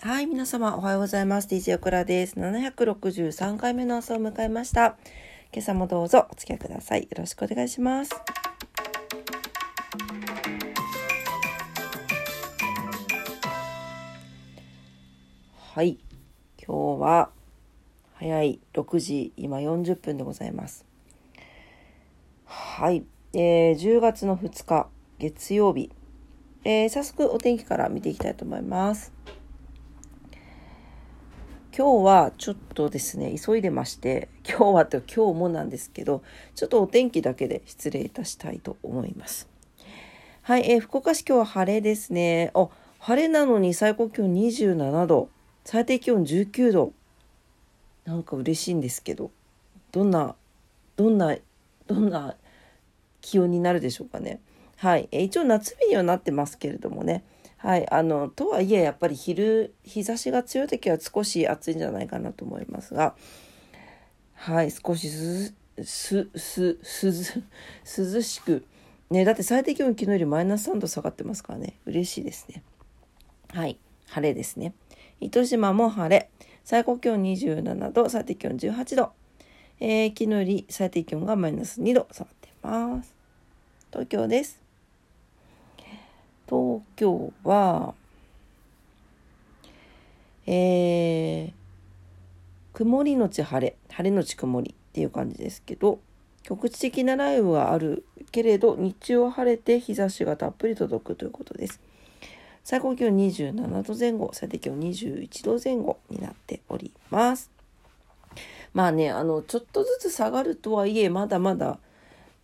はい、皆様おはようございます。DJ オクラです。763回目の朝を迎えました。今朝もどうぞお付き合いください。よろしくお願いします。はい、今日は早い6時今40分でございます。はい、えー、10月の2日月曜日、えー、早速お天気から見ていきたいと思います。今日はちょっとですね、急いでまして、今日はと今日もなんですけど、ちょっとお天気だけで失礼いたしたいと思います。はい、えー、福岡市今日は晴れですね。あ、晴れなのに最高気温27度、最低気温19度。なんか嬉しいんですけど、どんな、どんな、どんな気温になるでしょうかね。はい、えー、一応夏日にはなってますけれどもね。はい、あのとはいえやっぱり昼日差しが強い時は少し暑いんじゃないかなと思いますが。はい少しすすすす涼しく。ねだって最低気温昨日よりマイナス3度下がってますからね。嬉しいですね。はい晴れですね。糸島も晴れ。最高気温27度最低気温18度、えー、昨日より最低気温がマイナス2度下がってます。東京です。東京は、えー、曇りのち晴れ、晴れのち曇りっていう感じですけど、局地的な雷雨はあるけれど、日中は晴れて日差しがたっぷり届くということです。最高気温27度前後、最低気温21度前後になっております。まあね、あの、ちょっとずつ下がるとはいえ、まだまだ、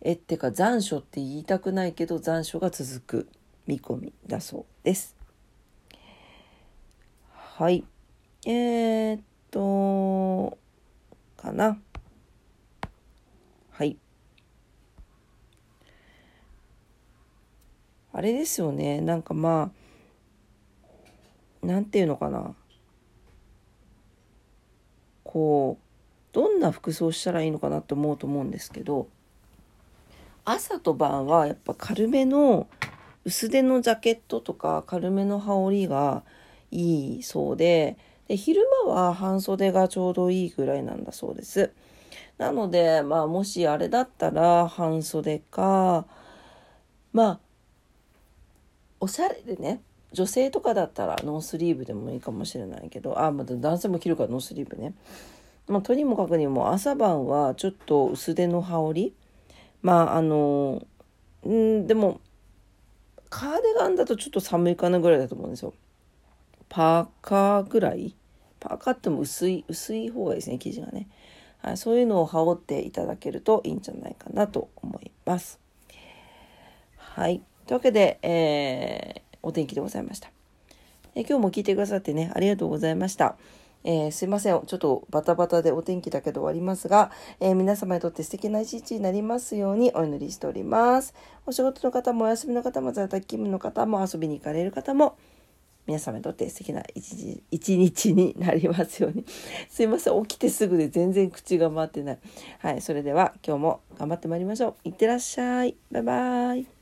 え、ってか残暑って言いたくないけど、残暑が続く。見込みだそうです。はい。えー、っと、かな。はい。あれですよね。なんかまあ、なんていうのかな。こう、どんな服装したらいいのかなって思うと思うんですけど、朝と晩はやっぱ軽めの薄手のジャケットとか軽めの羽織がいいそうでで昼間は半袖がちょうどいいぐらいなんだそうです。なのでまあもしあれだったら半袖かまあおしゃれでね女性とかだったらノースリーブでもいいかもしれないけどあまた男性も着るからノースリーブね。まあ、とにもかくにも朝晩はちょっと薄手の羽織まああのんでもカーディガンだとちょっと寒いかなぐらいだと思うんですよ。パーカーぐらい？パーカーっても薄い、薄い方がいいですね、生地がね。はい、そういうのを羽織っていただけるといいんじゃないかなと思います。はい。というわけで、えー、お天気でございました。え今日も聞いてくださってね、ありがとうございました。えー、すいません。ちょっとバタバタでお天気だけで終わりますが、えー、皆様にとって素敵な一日になりますようにお祈りしております。お仕事の方もお休みの方も在宅勤務の方も遊びに行かれる方も、皆様にとって素敵な一日一日になりますように。すいません。起きてすぐで全然口が回ってない。はい。それでは今日も頑張ってまいりましょう。いってらっしゃい。バイバイ。